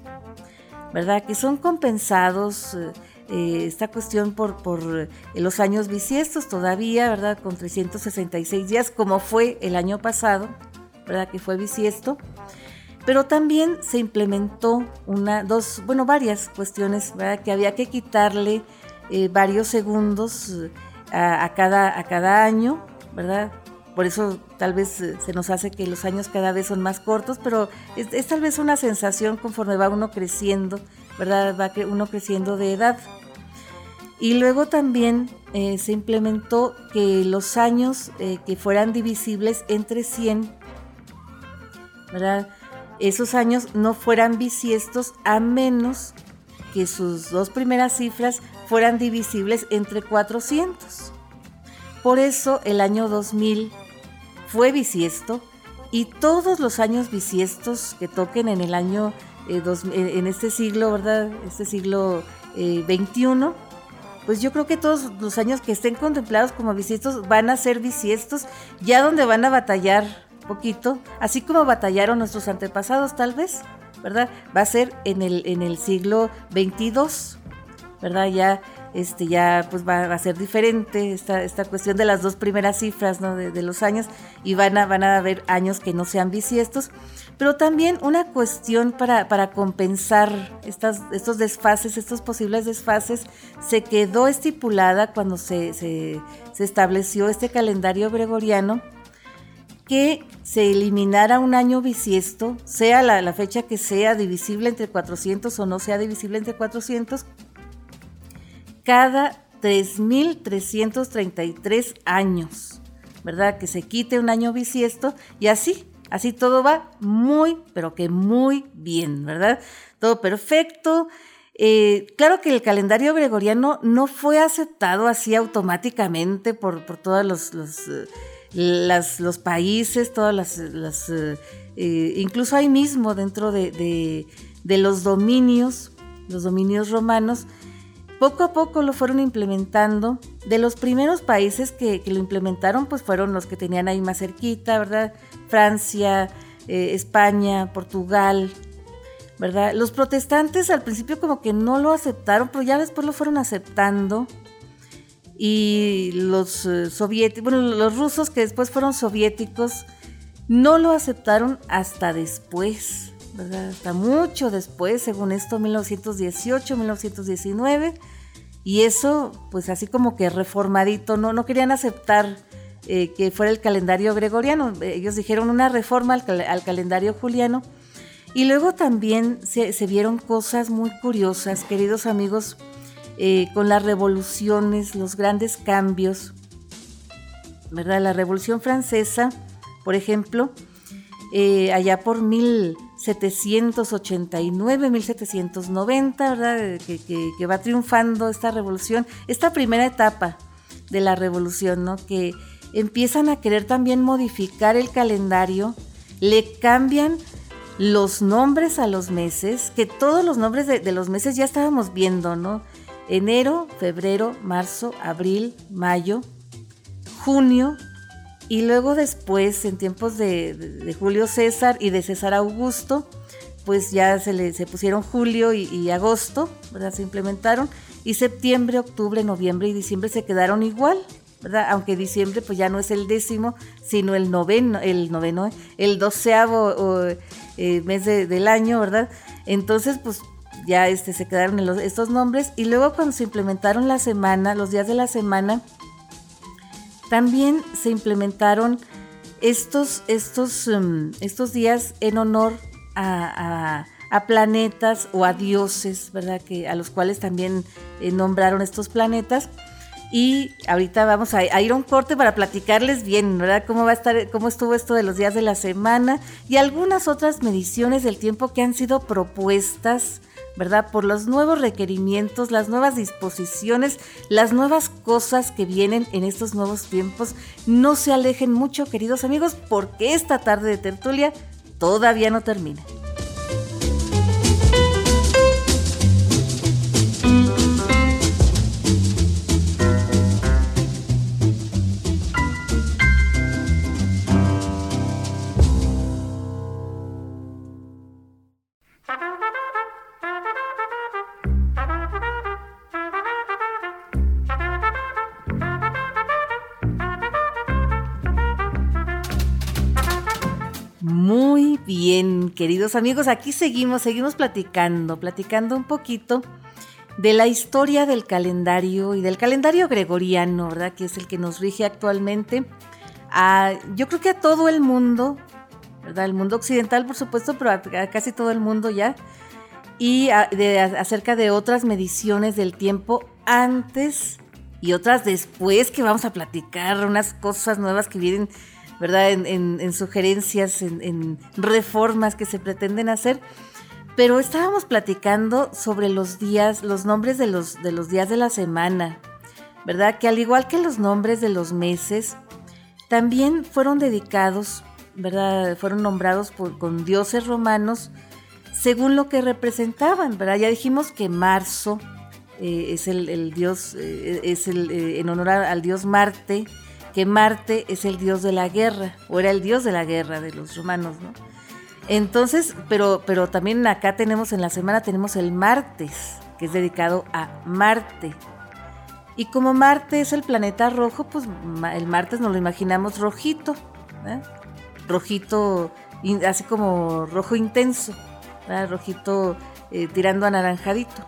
¿verdad? Que son compensados eh, eh, esta cuestión por, por eh, los años bisiestos todavía, ¿verdad? Con 366 días, como fue el año pasado, ¿verdad? Que fue bisiesto. Pero también se implementó una, dos, bueno, varias cuestiones, ¿verdad? Que había que quitarle varios segundos a, cada, a cada año, ¿verdad? por eso tal vez eh, se nos hace que los años cada vez son más cortos, pero es, tal vez una sensación conforme va uno creciendo, ¿verdad? Va uno creciendo de edad. Y luego también eh, se implementó que los años eh, que fueran divisibles entre 100, ¿verdad? Esos años no fueran bisiestos a menos que sus dos primeras cifras fueran divisibles entre 400. Por eso el año 2000 fue bisiesto y todos los años bisiestos que toquen en el año, eh, eh, en este siglo, ¿verdad? Este siglo eh, 21, pues yo creo que todos los años que estén contemplados como bisiestos van a ser bisiestos, ya donde van a batallar poquito, así como batallaron nuestros antepasados tal vez, ¿verdad? Va a ser en el, en el siglo 22, ¿verdad? Ya este, ya pues va, a ser diferente esta, esta cuestión de las dos primeras cifras de, los años y van a, van a haber años que no sean bisiestos, pero también una cuestión para, para compensar estas, estos desfases, estos posibles desfases, se quedó estipulada cuando se, se, estableció este calendario gregoriano que se eliminara un año bisiesto, sea la, fecha que sea divisible entre 400 o no sea divisible entre 400, cada 3.333 años, ¿verdad? Que se quite un año bisiesto y así, así todo va muy, pero que muy bien, ¿verdad? Todo perfecto. Eh, claro que el calendario gregoriano no fue aceptado así automáticamente por, todos los, los, eh, los países, todas las, eh, incluso ahí mismo dentro de, de los dominios, los dominios romanos, poco a poco lo fueron implementando. De los primeros países que, lo implementaron, pues fueron los que tenían ahí más cerquita, ¿verdad? Francia, eh, España, Portugal, ¿verdad? Los protestantes al principio como que no lo aceptaron, pero ya después lo fueron aceptando. Y los eh, soviéticos, bueno, los rusos que después fueron soviéticos, no lo aceptaron hasta después. Hasta mucho después, según esto, 1918, 1919. Y eso, pues así como que reformadito, no, no querían aceptar eh, que fuera el calendario gregoriano. Ellos dijeron una reforma al, calendario juliano. Y luego también se, vieron cosas muy curiosas, queridos amigos, eh, con las revoluciones, los grandes cambios. ¿Verdad? La Revolución Francesa, por ejemplo, eh, allá por 1789, 1790, ¿verdad? Que, que, va triunfando esta revolución, esta primera etapa de la revolución, ¿no? Que empiezan a querer también modificar el calendario, le cambian los nombres a los meses, que todos los nombres de, de los meses ya estábamos viendo, ¿no? Enero, febrero, marzo, abril, mayo, junio, y luego después, en tiempos de, Julio César y de César Augusto, pues ya se, le, se pusieron julio y, agosto, ¿verdad? Se implementaron. Y septiembre, octubre, noviembre y diciembre se quedaron igual, ¿verdad? Aunque diciembre pues ya no es el décimo, sino el noveno, el noveno, el doceavo eh, mes del año, ¿verdad? Entonces, pues ya este, se quedaron estos nombres. Y luego cuando se implementaron la semana, los días de la semana, también se implementaron estos, estos, em, estos días en honor a, planetas o a dioses, ¿verdad? Que, a los cuales también eh, nombraron estos planetas. Y ahorita vamos a, ir a un corte para platicarles bien, ¿verdad? Cómo va a estar, cómo estuvo esto de los días de la semana y algunas otras mediciones del tiempo que han sido propuestas, ¿verdad? Por los nuevos requerimientos, las nuevas disposiciones, las nuevas cosas que vienen en estos nuevos tiempos. No se alejen mucho, queridos amigos, porque esta tarde de tertulia todavía no termina. Queridos amigos, aquí seguimos, seguimos platicando, platicando un poquito de la historia del calendario y del calendario gregoriano, ¿verdad? Que es el que nos rige actualmente. yo creo que a todo el mundo, ¿verdad? El mundo occidental, por supuesto, pero a, casi todo el mundo ya. Y acerca de otras mediciones del tiempo antes y otras después que vamos a platicar, unas cosas nuevas que vienen ¿verdad? En, sugerencias, en, reformas que se pretenden hacer. Pero estábamos platicando sobre los días, los nombres de los, de los días de la semana, ¿verdad? Que al igual que los nombres de los meses, también fueron dedicados, ¿verdad? Fueron nombrados con dioses romanos según lo que representaban, ¿verdad? Ya dijimos que marzo eh, es el, dios, eh, es el, eh, en honor al dios Marte, que Marte es el dios de la guerra, o era el dios de la guerra de los romanos, ¿no? Entonces, pero, pero también acá tenemos en la semana tenemos el martes, que es dedicado a Marte. Y como Marte es el planeta rojo, pues el martes nos lo imaginamos rojito, ¿eh? rojito, así como rojo intenso, rojito eh, tirando a naranjadito.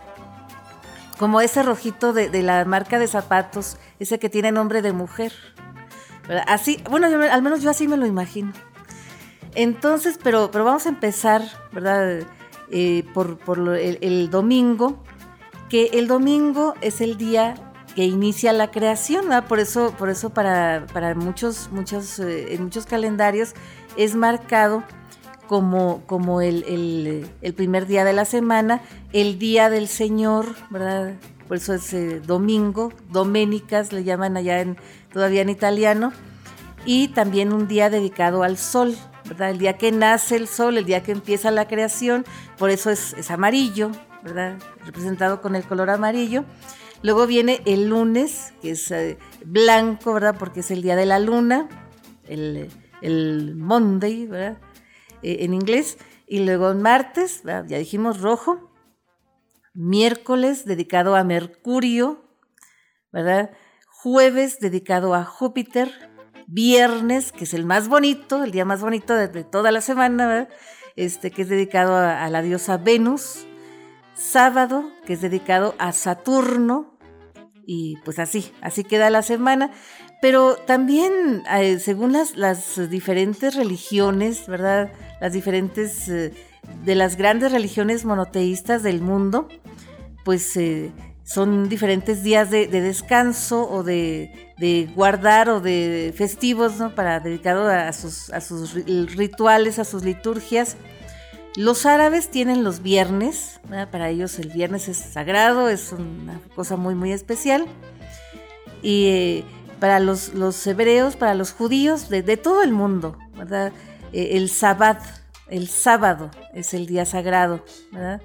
Como ese rojito de la marca de zapatos, ese que tiene nombre de mujer. Así, bueno, al menos yo así me lo imagino. Entonces, pero, pero vamos a empezar, ¿verdad? Eh, por, el, domingo, que el domingo es el día que inicia la creación, ¿verdad? Por eso, por eso para, para muchos, muchos, eh, en muchos calendarios es marcado como, como el, el, primer día de la semana, el día del Señor, ¿verdad? Por eso es eh, domingo, doménicas le llaman allá en todavía en italiano, y también un día dedicado al sol, ¿verdad? El día que nace el sol, el día que empieza la creación, por eso es, amarillo, ¿verdad? Representado con el color amarillo. Luego viene el lunes, que es eh, blanco, ¿verdad? Porque es el día de la luna, el, el Monday, ¿verdad? Eh, en inglés. Y luego martes, ya dijimos rojo. Miércoles, dedicado a Mercurio, ¿verdad? Jueves dedicado a Júpiter, viernes, que es el más bonito, el día más bonito de, toda la semana, este, que es dedicado a, la diosa Venus, sábado, que es dedicado a Saturno, y pues así, así queda la semana. Pero también, eh, según las, las, diferentes religiones, ¿verdad? Las diferentes, eh, de las grandes religiones monoteístas del mundo, pues eh, son diferentes días de, descanso o de, guardar o de festivos, ¿no? Para dedicado a sus, rituales, a sus liturgias. Los árabes tienen los viernes, para ellos el viernes es sagrado, es una cosa muy, muy especial. Y eh, para los, los, hebreos, para los judíos de, todo el mundo, ¿verdad? Eh, el sabbat, el sábado es el día sagrado, ¿verdad?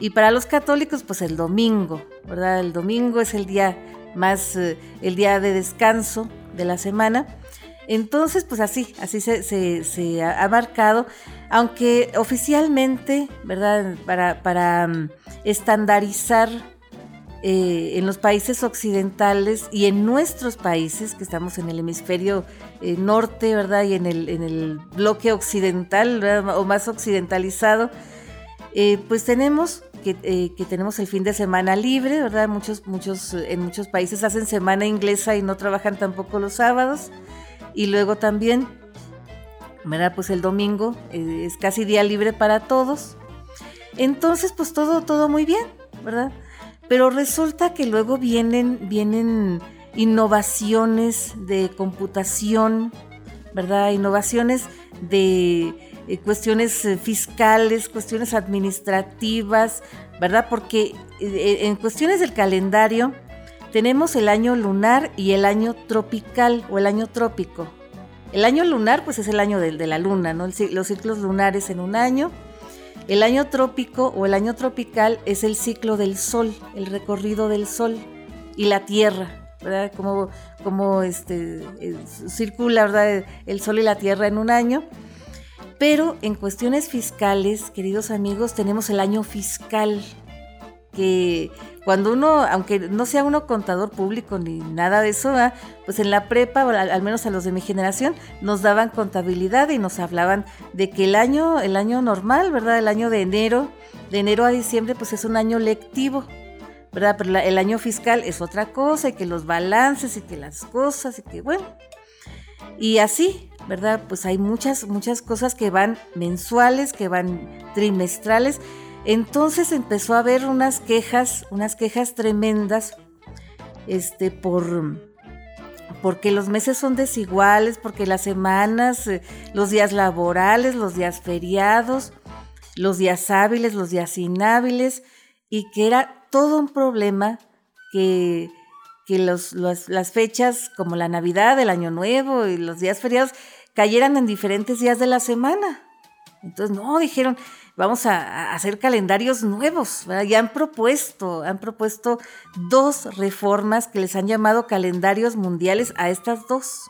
Y para los católicos, pues el domingo, ¿verdad? El domingo es el día más, eh, el día de descanso de la semana. Entonces, pues así, así se, ha marcado, aunque oficialmente, ¿verdad? Para, para mm, estandarizar eh, en los países occidentales y en nuestros países, que estamos en el hemisferio eh, norte, ¿verdad? Y en el, en el bloque occidental, O más occidentalizado, eh, pues tenemos que, eh, que, tenemos el fin de semana libre, ¿verdad? Muchos, muchos, en muchos países hacen semana inglesa y no trabajan tampoco los sábados. Y luego también, ¿verdad? Pues el domingo eh, es casi día libre para todos. Entonces, pues todo, todo muy bien, ¿verdad? Pero resulta que luego vienen, vienen innovaciones de computación, ¿verdad? Innovaciones de eh, cuestiones eh, fiscales, cuestiones administrativas, ¿verdad? Porque eh, en cuestiones del calendario tenemos el año lunar y el año tropical o el año trópico. El año lunar pues es el año de, de la luna, ¿no? los ciclos lunares en un año. El año trópico o el año tropical es el ciclo del sol, el recorrido del sol y la tierra, ¿verdad? Como, como este, circula ¿verdad? el sol y la tierra en un año. Pero en cuestiones fiscales, queridos amigos, tenemos el año fiscal, que cuando uno, aunque no sea uno contador público ni nada de eso, pues en la prepa, al, menos a los de mi generación, nos daban contabilidad y nos hablaban de que el año, el año normal, ¿verdad? El año de enero, de enero a diciembre, pues es un año lectivo. ¿verdad? Pero el año fiscal es otra cosa, y que los balances y que las cosas y que bueno. Y así, ¿verdad? Pues hay muchas, muchas cosas que van mensuales, que van trimestrales. Entonces empezó a haber unas quejas, unas quejas tremendas, este, por, porque los meses son desiguales, porque las semanas, eh, los días laborales, los días feriados, los días hábiles, los días inhábiles, y que era todo un problema que, las fechas como la Navidad, el Año Nuevo y los días feriados cayeran en diferentes días de la semana. Entonces, no, dijeron, vamos a, hacer calendarios nuevos. Ya han propuesto, han propuesto dos reformas que les han llamado calendarios mundiales a estas dos.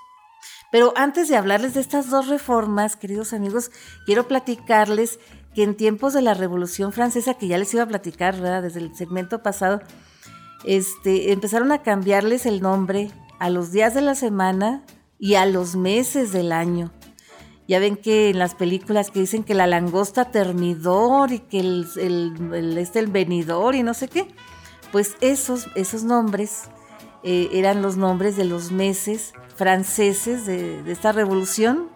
Pero antes de hablarles de estas dos reformas, queridos amigos, quiero platicarles que en tiempos de la Revolución Francesa, que ya les iba a platicar desde el segmento pasado, este, empezaron a cambiarles el nombre a los días de la semana y a los meses del año. Ya ven que en las películas que dicen que la langosta termidor y que el, este, el venidor y no sé qué, pues esos, esos nombres eh, eran los nombres de los meses franceses de, esta revolución,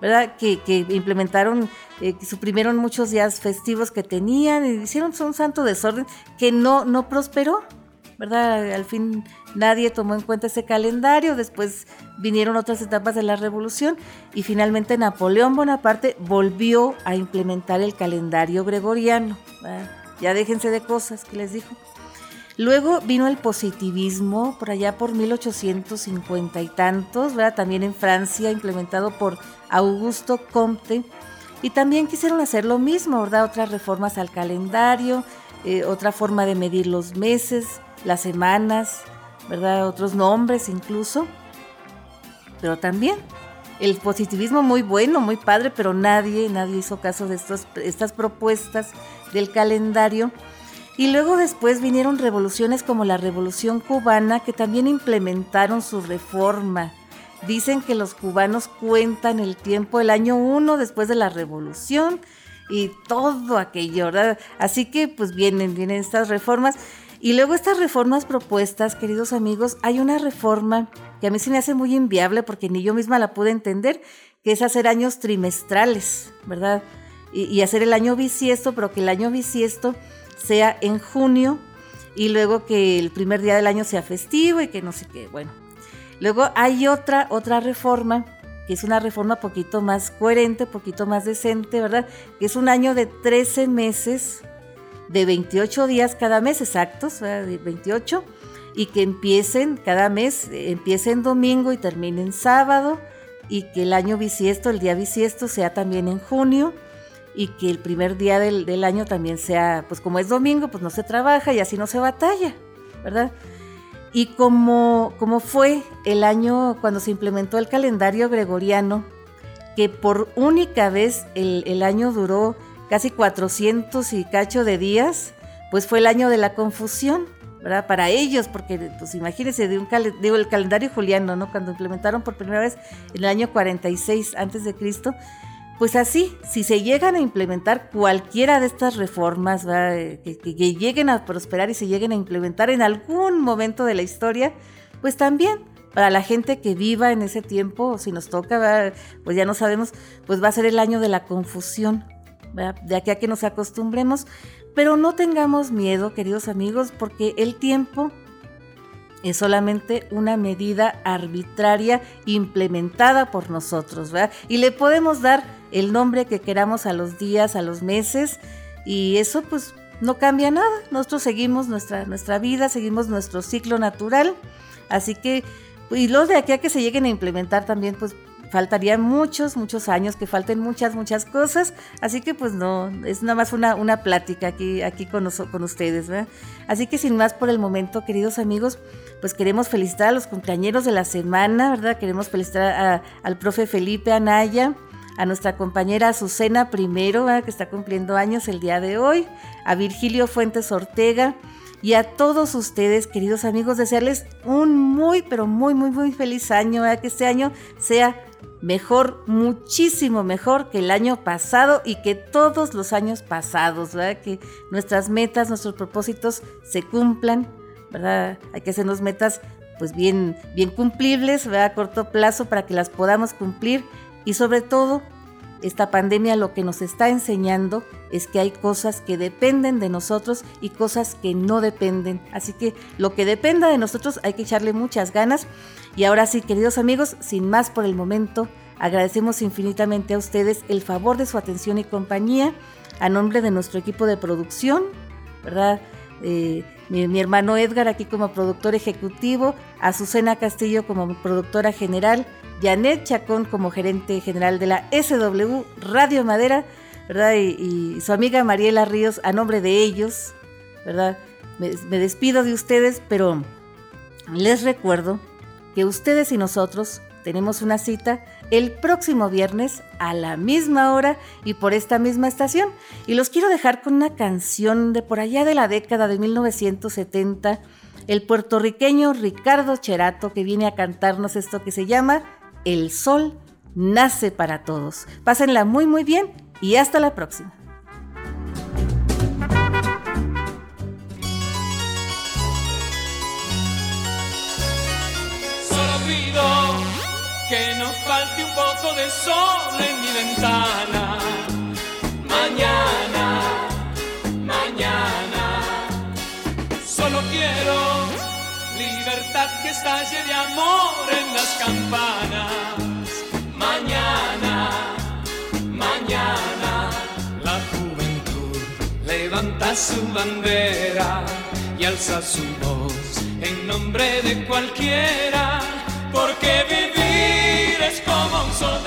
¿verdad? Que, que implementaron eh, suprimieron muchos días festivos que tenían y hicieron un santo desorden que no, no prosperó, ¿verdad? Al fin nadie tomó en cuenta ese calendario, después vinieron otras etapas de la revolución y finalmente Napoleón Bonaparte volvió a implementar el calendario gregoriano. Ya déjense de cosas que les dijo. Luego vino el positivismo por allá por 1850 y tantos, ¿verdad? también en Francia, implementado por Augusto Comte y también quisieron hacer lo mismo, ¿verdad? Otras reformas al calendario, eh, otra forma de medir los meses, las semanas, ¿verdad? Otros nombres incluso. Pero también el positivismo muy bueno, muy padre, pero nadie, nadie hizo caso de estos, estas propuestas del calendario. Y luego después vinieron revoluciones como la Revolución Cubana, que también implementaron su reforma Dicen que los cubanos cuentan el tiempo el año uno después de la revolución y todo aquello, ¿verdad? Así que pues vienen, vienen estas reformas. Y luego estas reformas propuestas, queridos amigos, hay una reforma que a mí se me hace muy inviable porque ni yo misma la pude entender, que es hacer años trimestrales, ¿verdad? Y, hacer el año bisiesto, pero que el año bisiesto sea en junio y luego que el primer día del año sea festivo y que no sé qué, bueno, Luego hay otra, otra reforma, que es una reforma poquito más coherente, poquito más decente, ¿verdad? Que es un año de 13 meses, de 28 días cada mes exactos, de 28, y que empiecen cada mes, empiece en domingo y termine en sábado, y que el año bisiesto, el día bisiesto, sea también en junio, y que el primer día del, del año también sea, pues como es domingo, pues no se trabaja y así no se batalla, ¿verdad? Y como, como fue el año cuando se implementó el calendario gregoriano, que por única vez el, año duró casi 400 y cacho de días, pues fue el año de la confusión, ¿verdad? Para ellos, porque pues imagínense, de un digo, el calendario juliano, ¿no? Cuando implementaron por primera vez en el año 46 antes de Cristo, pues así, si se llegan a implementar cualquiera de estas reformas que, lleguen a prosperar y se lleguen a implementar en algún momento de la historia, pues también para la gente que viva en ese tiempo, si nos toca, pues ya no sabemos, pues va a ser el año de la confusión, de aquí a que nos acostumbremos, pero no tengamos miedo, queridos amigos, porque el tiempo es solamente una medida arbitraria implementada por nosotros, ¿verdad? Y le podemos dar el nombre que queramos a los días, a los meses, y eso pues no cambia nada. Nosotros seguimos nuestra, nuestra vida, seguimos nuestro ciclo natural, así que, y los de aquí a que se lleguen a implementar también, pues faltarían muchos, muchos años, que falten muchas, muchas cosas. Así que pues no, es nada más una, una plática aquí, aquí con, con ustedes. ¿verdad? Así que sin más por el momento, queridos amigos, pues queremos felicitar a los cumpleañeros de la semana, ¿verdad? Queremos felicitar al profe Felipe Anaya, a nuestra compañera Azucena Primero, que está cumpliendo años el día de hoy, a Virgilio Fuentes Ortega, y a todos ustedes, queridos amigos, desearles un muy, pero muy, muy, muy feliz año, que este año sea mejor, muchísimo mejor que el año pasado y que todos los años pasados, ¿verdad? Que nuestras metas, nuestros propósitos se cumplan, ¿verdad? Hay que hacernos metas pues bien, bien cumplibles, ¿verdad? A corto plazo para que las podamos cumplir y sobre todo esta pandemia lo que nos está enseñando es que hay cosas que dependen de nosotros y cosas que no dependen. Así que lo que dependa de nosotros hay que echarle muchas ganas. Y ahora sí, queridos amigos, sin más por el momento, agradecemos infinitamente a ustedes el favor de su atención y compañía a nombre de nuestro equipo de producción, ¿verdad? Eh, mi, mi, hermano Edgar aquí como productor ejecutivo, Azucena Castillo como productora general, Janet Chacón como gerente general de la SW Radio Madera, ¿verdad? Y, su amiga Mariela Ríos, a nombre de ellos, ¿verdad? Me, me despido de ustedes, pero les recuerdo que ustedes y nosotros tenemos una cita el próximo viernes a la misma hora y por esta misma estación. Y los quiero dejar con una canción de por allá de la década de 1970, el puertorriqueño Ricardo Cherato, que viene a cantarnos esto que se llama el sol nace para todos. Pásenla muy muy bien y hasta la próxima. Solo pido que no falte un poco de sol en mi ventana. Levanta su bandera y alza su voz en nombre de cualquiera, porque vivir es como un sol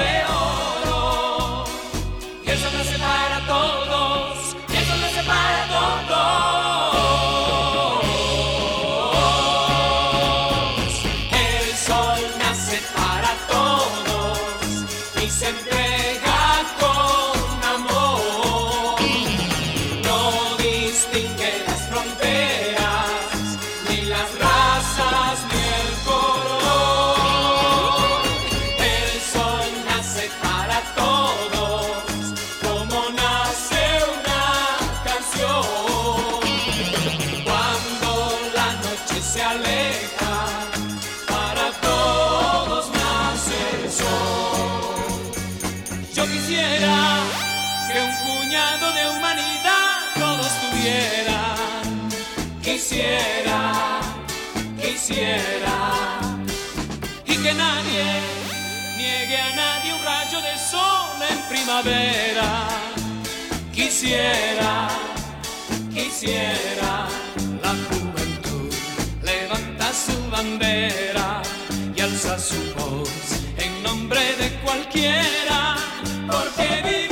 tuvieran. Quisiera, quisiera. Y que nadie niegue a nadie un rayo de sol en primavera. Quisiera, quisiera. La juventud levanta su bandera y alza su voz en nombre de cualquiera, porque vivir